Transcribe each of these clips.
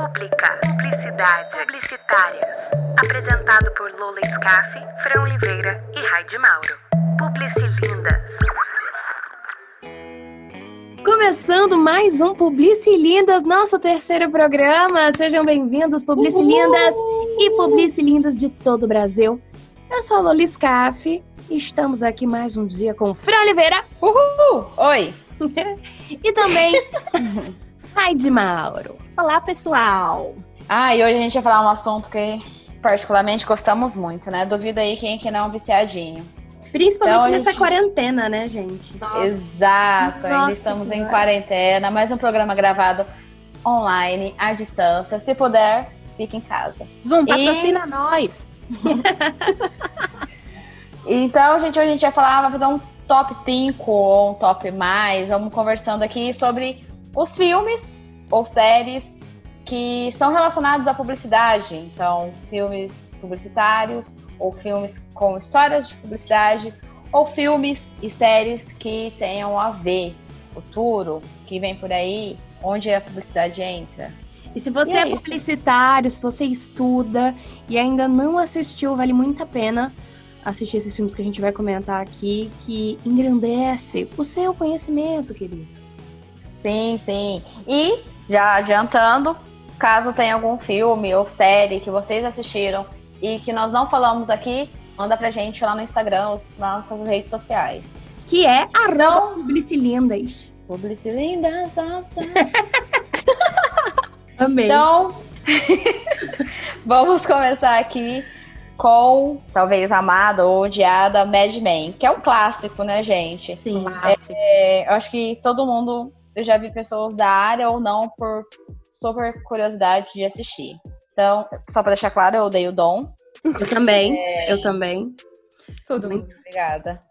Pública, publicidade, publicitárias. Apresentado por Lola Scaff, Fran Oliveira e Raide Mauro. Publicilindas. Começando mais um Publicilindas, nosso terceiro programa. Sejam bem-vindos, Publicilindas e Publicilindos de todo o Brasil. Eu sou a Lola Scaff e estamos aqui mais um dia com Fran Oliveira. Uhul! Oi! e também Raide Mauro. Olá, pessoal! Ah, e hoje a gente vai falar um assunto que particularmente gostamos muito, né? Duvido aí quem que não é um viciadinho. Principalmente Então, nessa gente- quarentena, né, gente? Exato, ainda Nossa estamos em Senhora. quarentena, mais um programa gravado online, à distância. Se puder, fique em casa. Zoom, E- patrocina nós! Então, gente, hoje a gente vai falar, vai fazer um top 5 ou um top mais. Vamos conversando aqui sobre os filmes ou séries que são relacionados à publicidade. Então, filmes publicitários ou filmes com histórias de publicidade ou filmes e séries que tenham a ver futuro, que vem por aí, onde a publicidade entra. E se você E é é publicitário, se você estuda e ainda não assistiu, vale muito a pena assistir esses filmes que a gente vai comentar aqui, que engrandece o seu conhecimento, querido. Sim, sim. E, já adiantando, caso tenha algum filme ou série que vocês assistiram e que nós não falamos aqui, manda pra gente lá no Instagram, nas nossas redes sociais. Que é arroba Então- publicilindas. Publicilindas, das, das. Amei. Então, vamos começar aqui com, talvez, amada ou odiada Mad Men, que é um clássico, né, gente? Sim. Clássico. É, eu acho que todo mundo, eu já vi pessoas da área ou não por super curiosidade de assistir. Então, só pra deixar claro, eu odeio o Dom. Eu também. É. Eu também. Tudo Muito. Obrigada.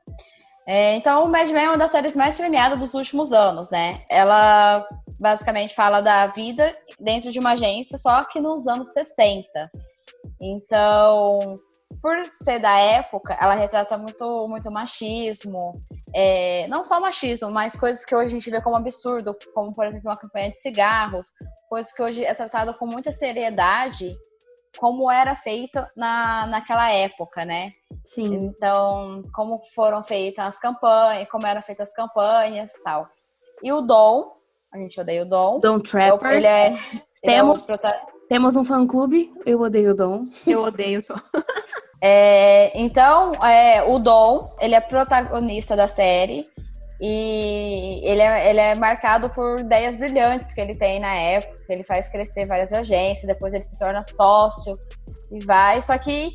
É, então, o Mad Men é uma das séries mais premiadas dos últimos anos, né? Ela basicamente fala da vida dentro de uma agência, só que nos anos 60. Então, por ser da época, ela retrata muito, muito machismo. é, não só machismo, mas coisas que hoje a gente vê como absurdo, como, por exemplo, uma campanha de cigarros, coisas que hoje é tratado com muita seriedade, como era feito na, naquela época, né? Sim. Então, como foram feitas as campanhas, como eram feitas as campanhas e tal. E o Dom, a gente odeia o Dom. Dom É o- Trapper. Ele é, ele é o Temos, prota- temos um fã-clube. Eu odeio o Dom. Eu odeio. é, então, é, o Dom, ele é protagonista da série e ele é, ele é marcado por ideias brilhantes que ele tem na época. Ele faz crescer várias agências, depois ele se torna sócio e vai. Só que,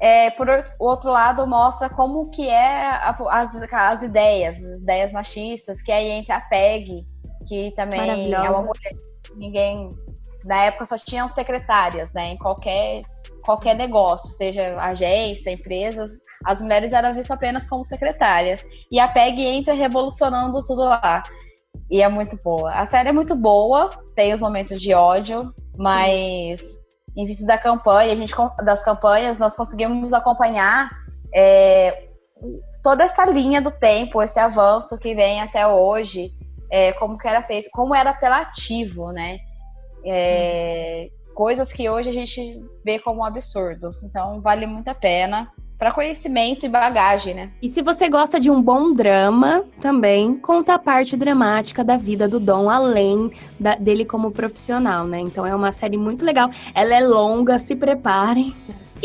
é, por o outro lado, mostra como que é a- as, as ideias, as ideias machistas, que aí entra a Peg, que também é uma mulher que ninguém... Na época só tinham secretárias, né? Em qualquer qualquer negócio, seja agência, empresas, as mulheres eram vistas apenas como secretárias. E a PEG entra revolucionando tudo lá. E é muito boa. A série é muito boa, tem os momentos de ódio, mas em vista da campanha, a gente, das campanhas, nós conseguimos acompanhar é, toda essa linha do tempo, esse avanço que vem até hoje, é, como que era feito, como era apelativo, né? É, coisas que hoje a gente vê como absurdos. Então, vale muito a pena para conhecimento e bagagem, né? E se você gosta de um bom drama, também conta a parte dramática da vida do Dom, além da- dele como profissional, né? Então é uma série muito legal. Ela é longa, se preparem.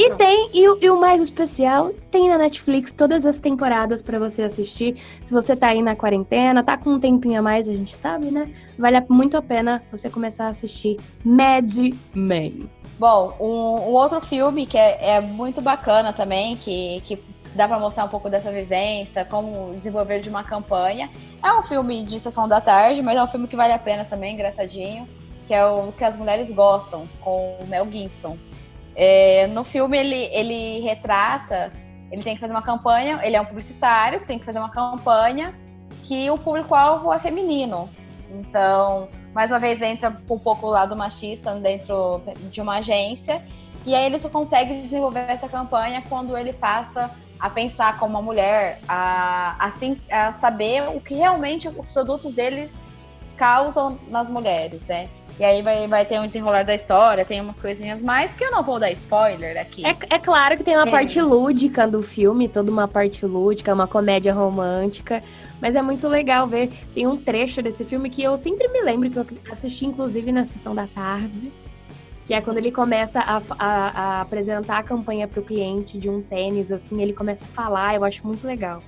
E tem, e, o- e o mais especial, tem na Netflix todas as temporadas pra você assistir. Se você tá aí na quarentena, tá com um tempinho a mais, a gente sabe, né? Vale muito a pena você começar a assistir Mad Men. Bom, um, um outro filme que é, é muito bacana também, que, que dá para mostrar um pouco dessa vivência, como desenvolver de uma campanha. É um filme de sessão da tarde, mas é um filme que vale a pena também, engraçadinho, que é o que as mulheres gostam, com o Mel Gibson. É, no filme ele, ele retrata, ele tem que fazer uma campanha, ele é um publicitário que tem que fazer uma campanha que o público-alvo é feminino. Então, mais uma vez entra um pouco o lado machista dentro de uma agência. E aí ele só consegue desenvolver essa campanha quando ele passa a pensar como uma mulher, a, a, a saber o que realmente os produtos dele causam nas mulheres, né? E aí vai, vai ter um desenrolar da história, tem umas coisinhas mais que eu não vou dar spoiler aqui. É, é claro que tem uma É. parte lúdica do filme, toda uma parte lúdica, uma comédia romântica. Mas é muito legal ver. Tem um trecho desse filme que eu sempre me lembro, que eu assisti, inclusive, na sessão da tarde. Que é quando ele começa a, a- a apresentar a campanha para o cliente de um tênis, assim, ele começa a falar, eu acho muito legal.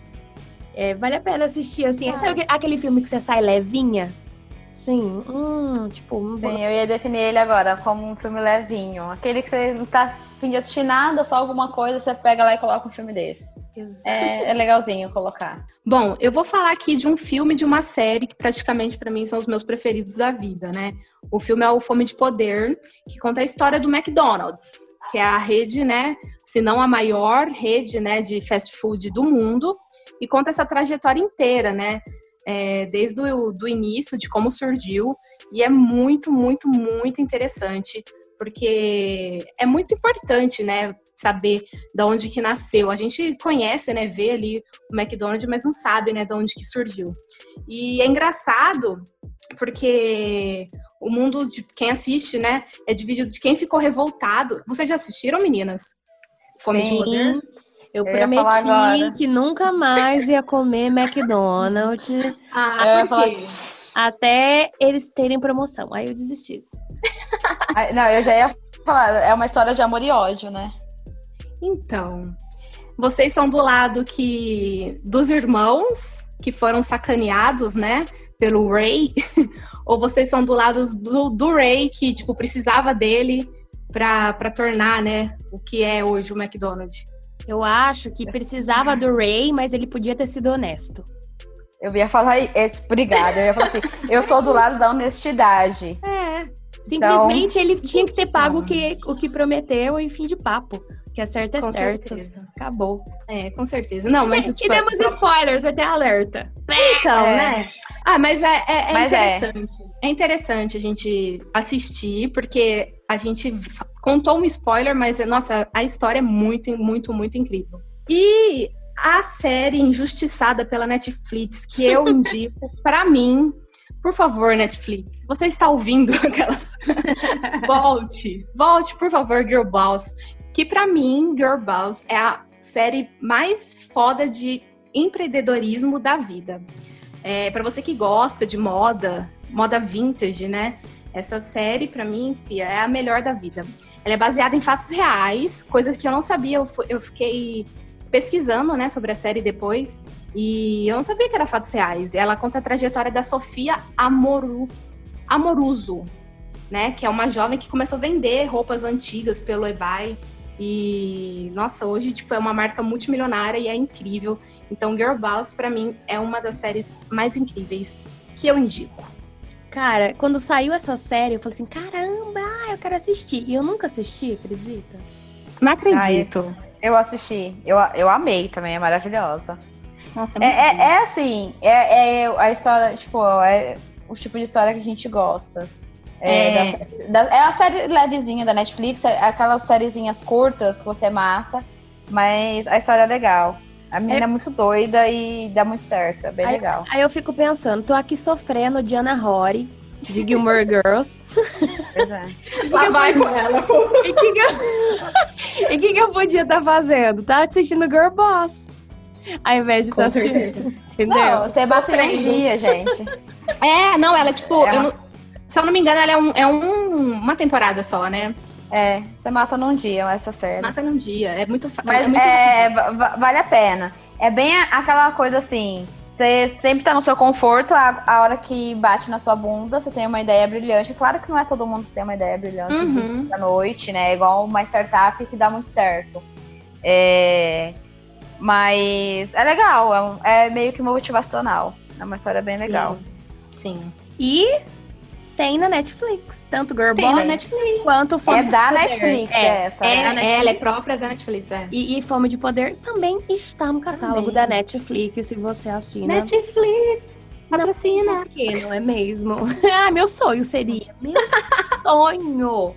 É, vale a pena assistir, assim. Ah. Sabe aquele filme que você sai levinha? Sim, hum, tipo, vou- Sim, eu ia definir ele agora como um filme levinho. Aquele que você não tá afim de assistir nada, só alguma coisa, você pega lá e coloca um filme desse. É, é legalzinho colocar. Bom, eu vou falar aqui de um filme e de uma série que praticamente pra mim são os meus preferidos da vida, né? O filme é o Fome de Poder, que conta a história do McDonald's, que é a rede, né, se não a maior rede, né, de fast food do mundo, e conta essa trajetória inteira, né? É, desde o do início, de como surgiu, e é muito, muito, muito interessante, porque é muito importante, né, saber da onde que nasceu. A gente conhece, né, vê ali o McDonald's, mas não sabe, né, de onde que surgiu. E é engraçado porque o mundo de quem assiste, né, é dividido de quem ficou revoltado. Vocês já assistiram, meninas? Fome de Sim. Poder? Eu, Eu prometi que nunca mais ia comer McDonald's Ah, por falar quê? até eles terem promoção. Aí eu desisti. Não, eu já ia falar, é uma história de amor e ódio, né? Então, vocês são do lado que dos irmãos que foram sacaneados, né, pelo Ray, ou vocês são do lado do, do Ray que tipo precisava dele pra tornar, né, o que é hoje o McDonald's? Eu acho que precisava do Ray, mas ele podia ter sido honesto. Eu ia falar, é, obrigada, eu ia falar assim, eu sou do lado da honestidade. É. Simplesmente ele tinha que ter pago o que, o que prometeu em fim de papo. Que é certo é Com certo. certeza. Acabou. É, com certeza. Não, mas e tipo, temos spoilers, vai ter alerta. então, É. né? Ah, mas é, é- é Mas é. interessante. É. interessante a gente assistir, porque a gente contou um spoiler, mas, nossa, a história é muito, muito, muito incrível. E a série injustiçada pela Netflix, que eu indico, pra mim, por favor, Netflix, você está ouvindo aquelas... volte, volte, por favor, Girl Boss. Que pra mim, Girl Boss é a série mais foda de empreendedorismo da vida. É, para você que gosta de moda, moda vintage, né? Essa série, pra mim, fia, é a melhor da vida. Ela é baseada em fatos reais, coisas que eu não sabia. Eu, eu fiquei pesquisando, né, sobre a série depois. E eu não sabia que era fatos reais. Ela conta a trajetória da Sofia Amoru, Amoruso, né? Que é uma jovem que começou a vender roupas antigas pelo eBay. E, nossa, hoje, tipo, é uma marca multimilionária e é incrível. Então, Girl Boss, pra mim, é uma das séries mais incríveis que eu indico. Cara, quando saiu essa série, eu falei assim: caramba, eu quero assistir. E eu nunca assisti, acredita? Não acredito. Eu assisti, eu, eu amei também, é maravilhosa. Nossa, É, é, é assim, é, é a história, tipo, é o tipo de história que a gente gosta. É, É. da da- é a série levezinha da Netflix, é aquelas sériezinhas curtas que você mata, mas a história é legal. A menina é, É- muito doida e dá muito certo, é bem Aí- legal. Aí eu fico pensando, tô aqui sofrendo de Anna Rory, de Gilmore Girls. Pois é. Lá vai com ela. E o que, que, eu... que, que eu podia estar fazendo? Tá assistindo Girl Boss. Ao invés de estar assistindo. certeza. Entendeu? Não, você bate em um Compreendo. dia, gente. É, não, ela é tipo. É eu não- se eu não me engano, ela é, um, é um- uma temporada só, né? É, você mata num dia essa série. Mata num dia. É muito. Mas é muito é, va- va- vale a pena. É bem aquela coisa assim. Você sempre tá no seu conforto, a, a hora que bate na sua bunda, você tem uma ideia brilhante. Claro que não é todo mundo que tem uma ideia brilhante Uhum. da noite, né? É igual uma startup que dá muito certo. É, mas é legal, é, um- é meio que motivacional. É uma história bem legal. Sim. E tem na Netflix. Tanto Girl Tem Boss na Netflix. quanto Fome É de da Poder. Netflix, É. essa. É, né? ela é própria da Netflix, é. E, e Fome de Poder também está no catálogo Também. da Netflix, se você assina. Netflix! Patrocina! Por quê, não é mesmo? ah, meu sonho seria. Meu sonho!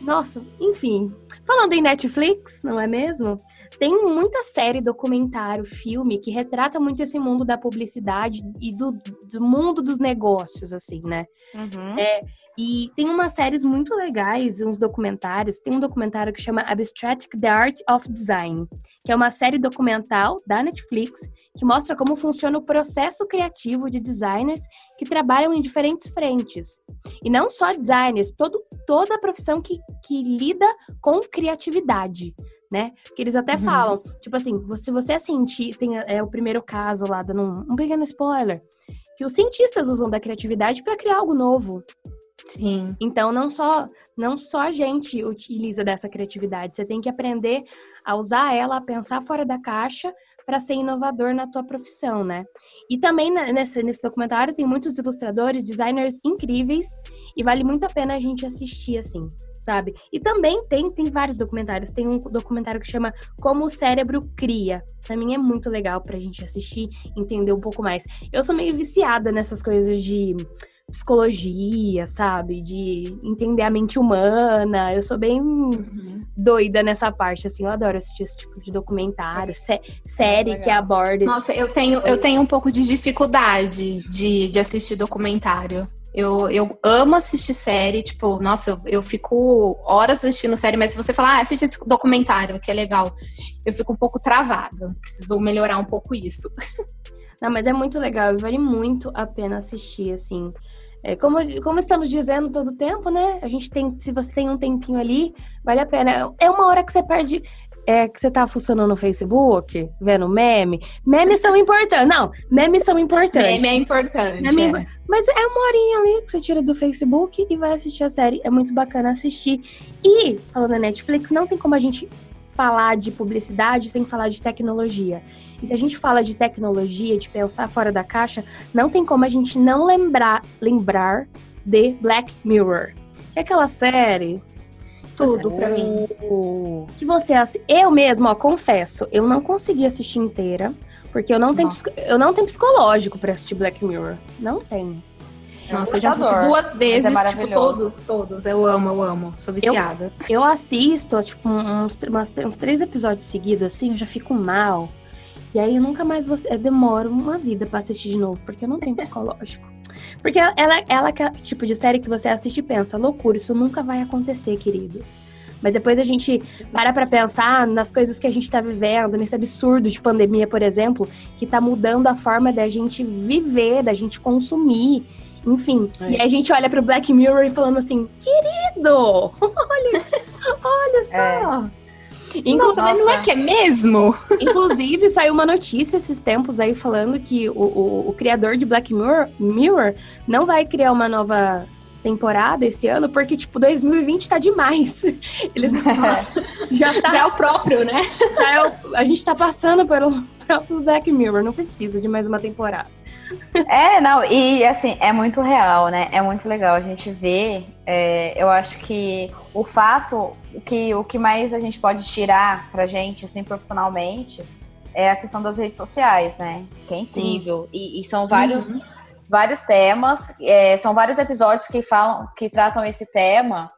Nossa, enfim. Falando em Netflix, não é mesmo? Tem muita série, documentário, filme que retrata muito esse mundo da publicidade e do, do mundo dos negócios, assim, né? Uhum. É, e tem umas séries muito legais, uns documentários. Tem um documentário que chama Abstract The Art of Design, que é uma série documental da Netflix que mostra como funciona o processo criativo de designers que trabalham em diferentes frentes. E não só designers, todo, toda a profissão que, que lida com criatividade. Né? Que eles até Uhum. falam, tipo assim, se você é cientista, tem é, o primeiro caso lá, dando um, um pequeno spoiler, que os cientistas usam da criatividade para criar algo novo. Sim. Então, não só, não só a gente utiliza dessa criatividade, você tem que aprender a usar ela, a pensar fora da caixa para ser inovador na tua profissão, né? E também nesse, nesse documentário tem muitos ilustradores, designers incríveis e vale muito a pena a gente assistir, assim, sabe? E também tem, tem vários documentários. Tem um documentário que chama Como o Cérebro Cria. Também é muito legal pra gente assistir, entender um pouco mais. Eu sou meio viciada nessas coisas de psicologia, sabe? De entender a mente humana. Eu sou bem doida nessa parte, assim. Eu adoro assistir esse tipo de documentário, sé- série que aborda Nossa, eu tenho, eu tenho um pouco de dificuldade de, de assistir documentário. Eu, eu amo assistir série, tipo, nossa, eu, fico horas assistindo série, mas se você falar, ah, assiste esse documentário, que é legal, eu fico um pouco travada. Preciso melhorar um pouco isso. Não, mas é muito legal vale muito a pena assistir, assim. É, como, como estamos dizendo todo tempo, né? A gente tem, se você tem um tempinho ali, vale a pena. É uma hora que você perde, é, que você tá fuçando no Facebook, vendo meme. Memes são importantes. Não, memes são importantes. Meme é importante. Meme é. Mas é uma horinha ali que você tira do Facebook e vai assistir a série. É muito bacana assistir. E, falando da Netflix, não tem como a gente falar de publicidade sem falar de tecnologia. E se a gente fala de tecnologia, de pensar fora da caixa, não tem como a gente não lembrar, lembrar de Black Mirror. Que é aquela série Tudo pra mim. que você eu mesma, ó, confesso, eu não consegui assistir inteira, porque eu não tenho Nossa. eu não tenho psicológico pra assistir Black Mirror. Não tenho. Nossa, eu já assisti duas vezes, tipo, maravilhoso. todos, todos. Eu amo, eu amo. Sou viciada. Eu assisto, tipo, uns, umas- uns três episódios seguidos, assim, eu já fico mal. E aí eu nunca mais vou. Eu demoro uma vida pra assistir de novo, porque eu não tenho psicológico. Porque ela, ela, é tipo de série que você assiste e pensa, loucura, isso nunca vai acontecer, queridos. Mas depois a gente para pra pensar nas coisas que a gente tá vivendo, nesse absurdo de pandemia, por exemplo, que tá mudando a forma da gente viver, da gente consumir. Enfim, É. e aí a gente olha pro Black Mirror e falando assim, querido, olha, olha só. Inclu- Nossa, mas não é que é mesmo? Inclusive, saiu uma notícia esses tempos aí falando que o, o- o criador de Black Mirror, Mirror não vai criar uma nova temporada esse ano, porque, tipo, 2020 tá demais. Eles já tá. Já é o próprio, né? é o- a gente tá passando pelo próprio Black Mirror, não precisa de mais uma temporada. É, não, e assim, é muito real, né? É muito legal a gente ver. é, eu acho que o fato, o que, o que mais a gente pode tirar pra gente, assim, profissionalmente, é a questão das redes sociais, né? Que é incrível. E, e são vários, vários temas, é, são vários episódios que falam, que tratam esse tema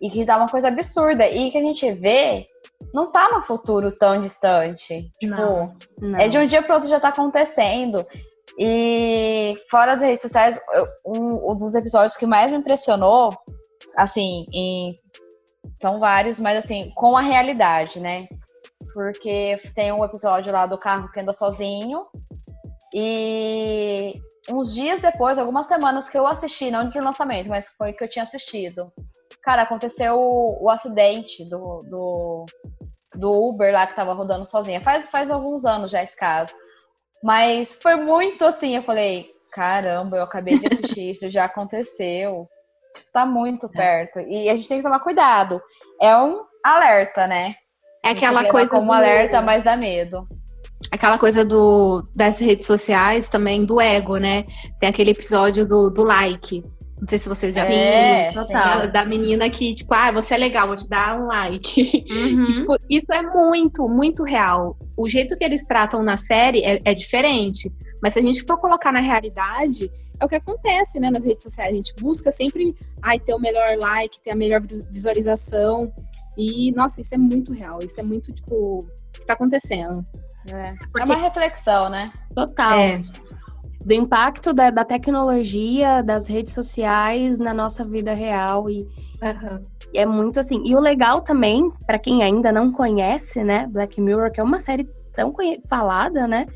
e que dá uma coisa absurda. E que a gente vê não tá no futuro tão distante. Tipo, Não. Não. é de um dia para outro já tá acontecendo. E fora das redes sociais, um, um dos episódios que mais me impressionou, assim, em- são vários, mas assim, com a realidade, né? Porque tem um episódio lá do carro que anda sozinho. E uns dias depois, algumas semanas que eu assisti, não de lançamento, mas foi que eu tinha assistido. Cara, aconteceu o, o acidente do, do, do Uber lá que tava rodando sozinha. Faz, faz alguns anos já esse caso. Mas foi muito assim, eu falei, caramba, eu acabei de assistir, isso já aconteceu. Tipo, tá muito perto. E a gente tem que tomar cuidado. É um alerta, né? É aquela coisa como do- alerta, mas dá medo. aquela coisa do, das redes sociais também, do ego, né? Tem aquele episódio do, do like. Não sei se vocês já assistiram. É, total. Da menina que, tipo, ah, você é legal, vou te dar um like. Uhum. E, tipo, isso é muito, muito real. O jeito que eles tratam na série é, é diferente. Mas se a gente for colocar na realidade, é o que acontece, né, nas redes sociais. A gente busca sempre ai, ter o melhor like, ter a melhor vi- visualização. E, nossa, isso é muito real. Isso é muito, tipo, o que está acontecendo. É. Porque... é uma reflexão, né? Total. É. Do impacto da, da, tecnologia, das redes sociais na nossa vida real. E, uhum. é muito assim. E o legal também, para quem ainda não conhece, né, Black Mirror, que é uma série tão falada, né?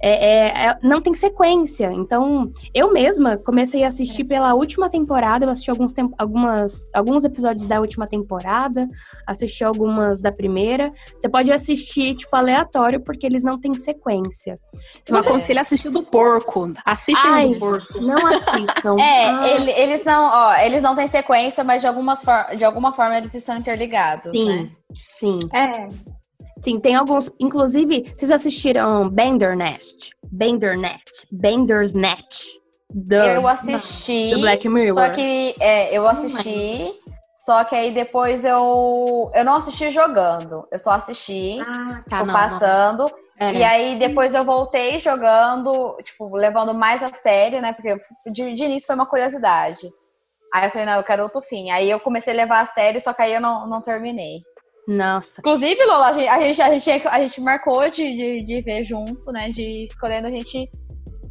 É, é, é, não tem sequência. Então, eu mesma comecei a assistir pela última temporada. Eu assisti alguns, algumas, alguns episódios da última temporada, assisti algumas da primeira. Você pode assistir, tipo, aleatório, porque eles não têm sequência. Se não aconselho assistir do porco. Assiste Ai, do porco. Não assistam. é, ah. ele, eles, não, ó, eles não têm sequência, mas de, algumas de alguma forma eles estão interligados. Sim, né? sim. É. Sim, tem alguns. Inclusive, vocês assistiram Bandersnatch? Bandersnatch. Bandersnatch. Do, eu assisti. Do Black Mirror. Só que é, eu assisti. Só que aí depois eu. Eu não assisti jogando. Eu só assisti. Ah, tá, não, passando. Não. É. E aí depois eu voltei jogando, tipo, levando mais a sério, né? Porque de, de início foi uma curiosidade. Aí eu falei, não, eu quero outro fim. Aí eu comecei a levar a sério, só que aí eu não, não terminei. Nossa. Inclusive, Lola, a gente, a gente, a gente, a gente marcou de, de, de, ver junto, né? De escolhendo a gente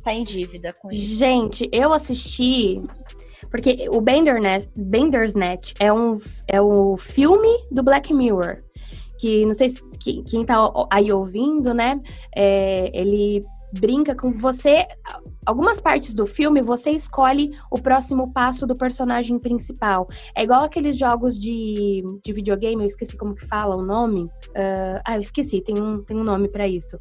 tá em dívida com isso. Gente, eu assisti. Porque o Bandersnatch, Bandersnatch é um é o filme do Black Mirror. Que não sei se quem tá aí ouvindo, né? É, ele brinca com você. Algumas partes do filme você escolhe o próximo passo do personagem principal. É igual aqueles jogos de, de videogame, eu esqueci como que fala o nome. Uh, ah, eu esqueci, tem um, tem um nome para isso.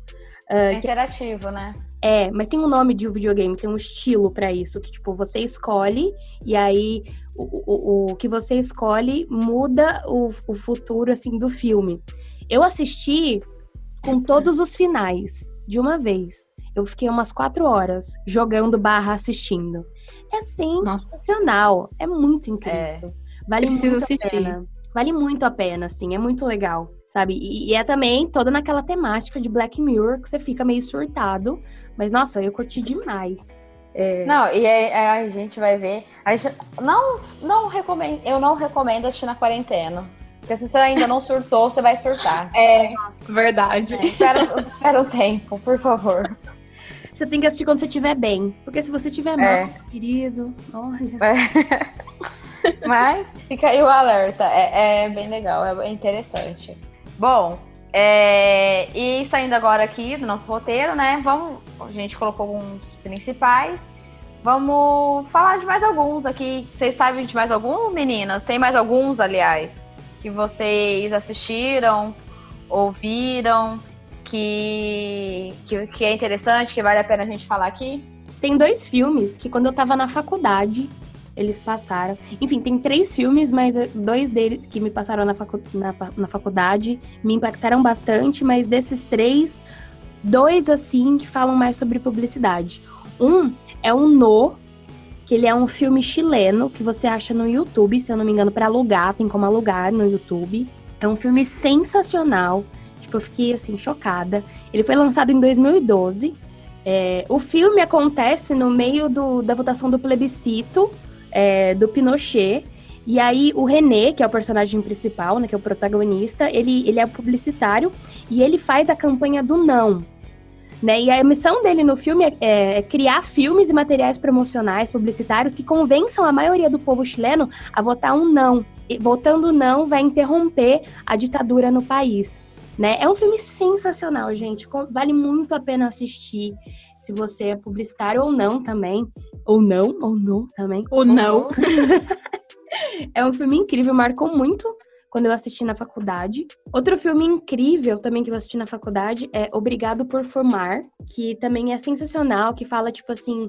Uh, é interativo, que... né? É, mas tem um nome de um videogame, tem um estilo para isso, que tipo, você escolhe e aí o, o, o que você escolhe muda o, o futuro assim do filme. Eu assisti com todos os finais de uma vez. Eu fiquei umas quatro horas jogando barra assistindo. É sensacional. Nossa. É muito incrível. É. Vale Preciso muito assistir. a pena. Vale muito a pena, assim. É muito legal, sabe? E, e, é também toda naquela temática de Black Mirror que você fica meio surtado. Mas, nossa, eu curti demais. É... Não, e aí, a gente vai ver. A gente não, não recomendo, eu não recomendo assistir na quarentena. Porque se você ainda não surtou, você vai surtar. É, Nossa. verdade. É, espera, espera um tempo, por favor. Você tem que assistir quando você estiver bem. Porque se você estiver é. mal, querido, olha. É. Mas fica aí o alerta. É, é bem legal, é interessante. Bom, é, e saindo agora aqui do nosso roteiro, né? Vamos. A gente colocou alguns principais. Vamos falar de mais alguns aqui. Vocês sabem de mais algum, meninas? Tem mais alguns, aliás, que vocês assistiram, ouviram que, que, que é interessante, que vale a pena a gente falar aqui? Tem dois filmes que quando eu tava na faculdade, eles passaram. Enfim, tem três filmes, mas eh, dois deles que me passaram na, facu na, na, faculdade me impactaram bastante, mas desses três, dois assim que falam mais sobre publicidade. Um é o No, que ele é um filme chileno que você acha no YouTube, se eu não me engano, para alugar, tem como alugar no YouTube. É um filme sensacional. Tipo, eu fiquei assim, chocada. Ele foi lançado em 2012. É, o filme acontece no meio do, da votação do plebiscito é, do Pinochet. E aí o René, que é o personagem principal, né, que é o protagonista, ele, ele é publicitário e ele faz a campanha do não. Né? E a missão dele no filme é, é, é criar filmes e materiais promocionais, publicitários, que convençam a maioria do povo chileno a votar um não. E, votando não vai interromper a ditadura no país. Né? É um filme sensacional, gente. Vale muito a pena assistir. Se você é publicitário ou não também. Ou não, ou não também. Ou, ou não. é um filme incrível, marcou muito quando eu assisti na faculdade. Outro filme incrível também que eu assisti na faculdade é Obrigado por Formar, que também é sensacional, que fala, tipo assim,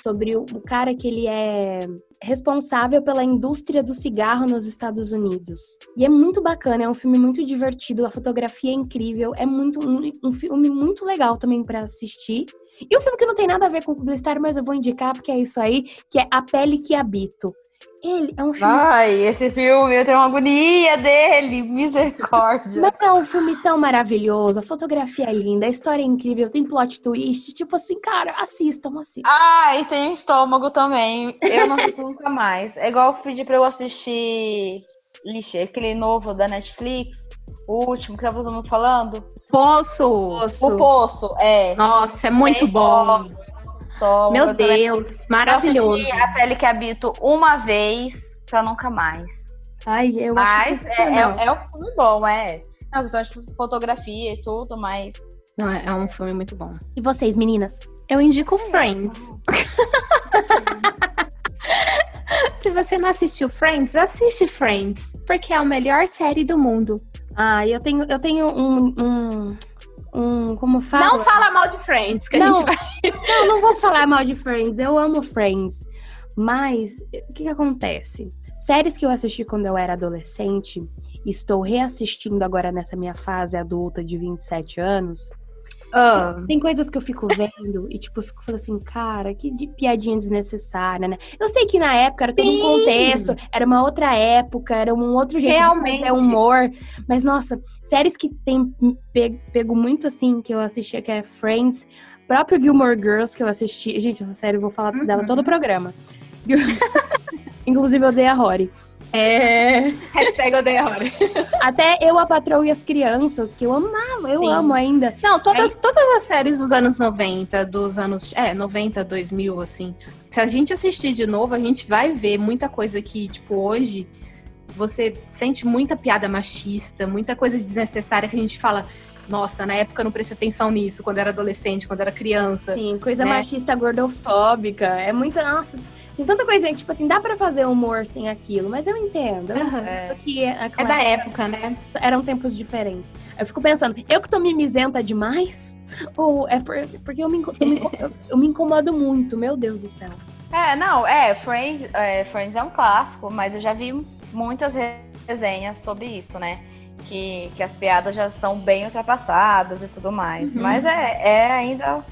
sobre o, cara que ele é responsável pela indústria do cigarro nos Estados Unidos. E é muito bacana, é um filme muito divertido, a fotografia é incrível, é muito um, um filme muito legal também para assistir. E um filme que não tem nada a ver com publicitário, mas eu vou indicar porque é isso aí, que é A Pele que Habito. Ele é um filme. Ai, esse filme, eu tenho uma agonia dele, misericórdia. Mas é um filme tão maravilhoso, a fotografia é linda, a história é incrível, tem plot twist. Tipo assim, cara, assistam, assistam. Ah, e tem estômago também. Eu não assisto nunca mais. É igual eu pedi pra eu assistir Lixe, aquele novo da Netflix, o último que tava todo mundo falando. Poço! O Poço, é. Nossa, é muito Tem bom. Só Meu Deus, Eu maravilhoso. assisti A Pele que Habito uma vez pra nunca mais. Ai, eu Mas acho é, é, é um filme bom, é. É uma questão de fotografia e tudo, mas. Não, é, é um filme muito bom. E vocês, meninas? Eu indico Friends. Se você não assistiu Friends, assiste Friends, porque é a melhor série do mundo. Ah, eu tenho, eu tenho um, um, um como fala? Não fala mal de Friends, que Não. a gente vai. Não, não vou falar mal de Friends. Eu amo Friends. Mas o que, que acontece? Séries que eu assisti quando eu era adolescente, e estou reassistindo agora nessa minha fase adulta de 27 anos. Ah, Tem coisas que eu fico vendo e, tipo, eu fico falando assim, cara, que de piadinha desnecessária, né? Eu sei que na época era todo Sim. um contexto, era uma outra época, era um outro jeito Realmente. de fazer humor. Mas, nossa, séries que tem pe- pego muito assim, que eu assistia, que é Friends, próprio Gilmore Girls, que eu assisti. Gente, essa série eu vou falar Uhum. dela todo o programa. Inclusive, eu dei a Rory. É... hashtag odeia a hora. Até eu, a patroa e as crianças, que eu amava, eu Sim. amo ainda. Não, todas, todas as séries dos anos 90, dos anos. É, 90, 2000, assim. Se a gente assistir de novo, a gente vai ver muita coisa que, tipo, hoje você sente muita piada machista, muita coisa desnecessária que a gente fala. Nossa, na época eu não prestei atenção nisso, quando era adolescente, quando era criança. Sim, coisa né? machista gordofóbica. É muita. Nossa, tem tanta coisa. Tipo assim, dá pra fazer humor sem aquilo, mas eu entendo. Eu Aham. entendo que é, É da época, né? eram tempos diferentes. Eu fico pensando, eu que tô mimizenta demais? Ou é por- porque eu me, eu me eu- eu me incomodo muito, meu Deus do céu. É, não, é, Friends é, Friends é um clássico, mas eu já vi muitas resenhas sobre isso, né? Que, que as piadas já são bem ultrapassadas e tudo mais. Uhum. Mas é, é ainda.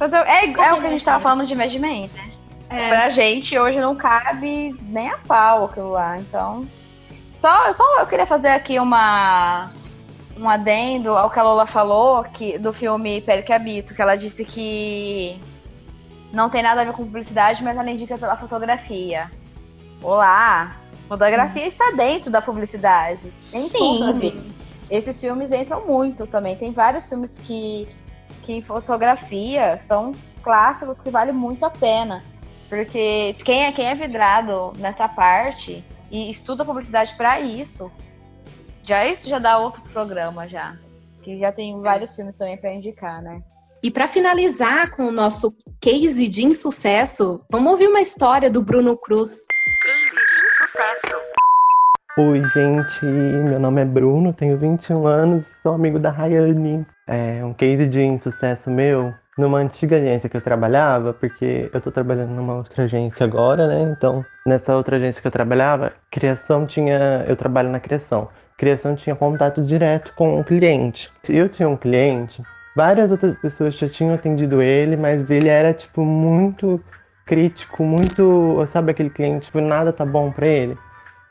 É, é, é o que a gente tava falando de Mad Men, né? É. Pra gente hoje não cabe nem a pau aquilo lá, então. Só, só eu queria fazer aqui uma. Um adendo ao que a Lola falou que, do filme Pele que Habito, que ela disse que não tem nada a ver com publicidade, mas ela indica pela fotografia. Olá! Fotografia está dentro da publicidade. Ver. Esses filmes entram muito também. Tem vários filmes que, que em fotografia são clássicos que vale muito a pena. Porque quem é, quem é vidrado nessa parte e estuda publicidade para isso, já isso já dá outro programa já. Que já tem vários filmes também para indicar, né? E pra finalizar com o nosso case de insucesso, vamos ouvir uma história do Bruno Cruz. Case de sucesso. Oi, gente. Meu nome é Bruno, tenho 21 anos, sou amigo da Rayane. É um case de insucesso meu numa antiga agência que eu trabalhava, porque eu tô trabalhando numa outra agência agora, né? Então, nessa outra agência que eu trabalhava, criação tinha. Eu trabalho na criação. Criação tinha contato direto com o cliente. Eu tinha um cliente, várias outras pessoas já tinham atendido ele, mas ele era, tipo, muito crítico, muito. Sabe aquele cliente, tipo, nada tá bom pra ele?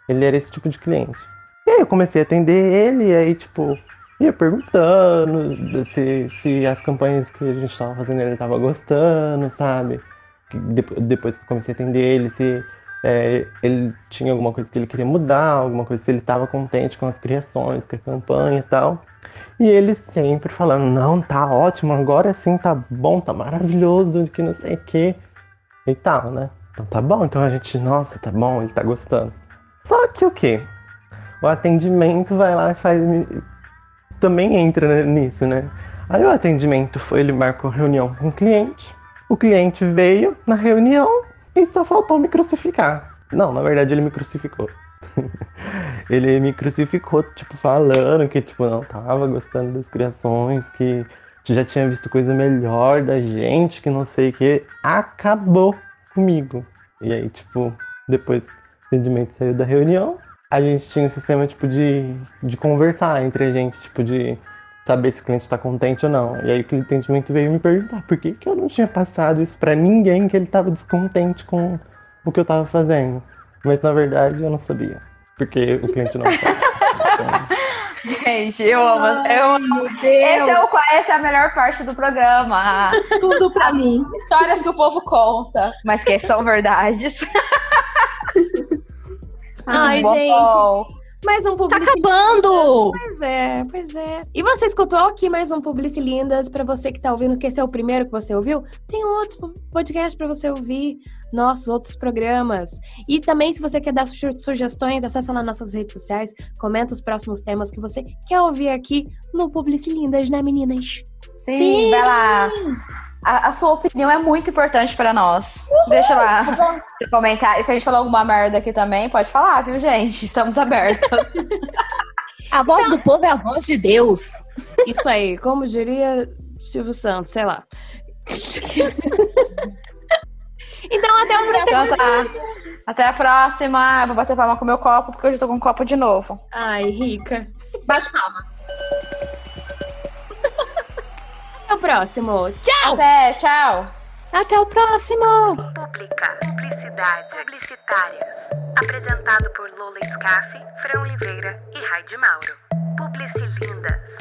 Ele era esse tipo de cliente. E aí eu comecei a atender ele, e aí, tipo, ia perguntando se, se as campanhas que a gente tava fazendo ele tava gostando, sabe? Que depo- Depois que eu comecei a atender ele, se é, ele tinha alguma coisa que ele queria mudar, alguma coisa, se ele estava contente com as criações, com a campanha e tal. E ele sempre falando, não, tá ótimo, agora sim tá bom, tá maravilhoso, que não sei o que e tal, né? Então tá bom, então a gente, nossa, tá bom, ele tá gostando. Só que o quê? O atendimento vai lá e faz. Também entra né, nisso, né? Aí o atendimento foi, ele marcou reunião com o cliente. O cliente veio na reunião e só faltou me crucificar. Não, na verdade ele me crucificou. ele me crucificou, tipo, falando que, tipo, não tava gostando das criações, que já tinha visto coisa melhor da gente, que não sei o que. Acabou comigo. E aí, tipo, depois o atendimento saiu da reunião, a gente tinha um sistema, tipo, de, de conversar entre a gente, tipo, de saber se o cliente tá contente ou não. E aí o atendimento veio me perguntar por que, que eu não tinha passado isso pra ninguém que ele tava descontente com o que eu tava fazendo. Mas na verdade eu não sabia. Porque o cliente não. Então, Gente, eu amo. Eu amo. Esse é o, essa é a melhor parte do programa. Tudo pra mim. Histórias que o povo conta, mas que são verdades. Ai, Bom, gente. Mais um Tá Publici acabando! Pois é, pois é. E você escutou aqui mais um Publici Lindas pra você que tá ouvindo, que esse é o primeiro que você ouviu? Tem outros podcasts pra você ouvir, nossos outros programas. E também, se você quer dar su- sugestões, acessa nas nossas redes sociais, comenta os próximos temas que você quer ouvir aqui no Publici Lindas, né, meninas? Sim, Sim. vai lá. A, a sua opinião é muito importante pra nós. Deixa lá seu comentário. Se a gente falou alguma merda aqui também, pode falar, viu, gente? Estamos abertos. A voz do povo é a voz de Deus. Isso aí, como diria Silvio Santos, sei lá. então, até o próximo. Então tá. Até a próxima. Eu vou bater palma com o meu copo, porque hoje eu tô com um copo de novo. Ai, rica. Bate palma. Até o próximo. Tchau! Até, tchau. Até o próximo! Pública, publicidade, publicitárias. Apresentado por Lola Scaff, Fran Oliveira e Raide Mauro. Publicilindas.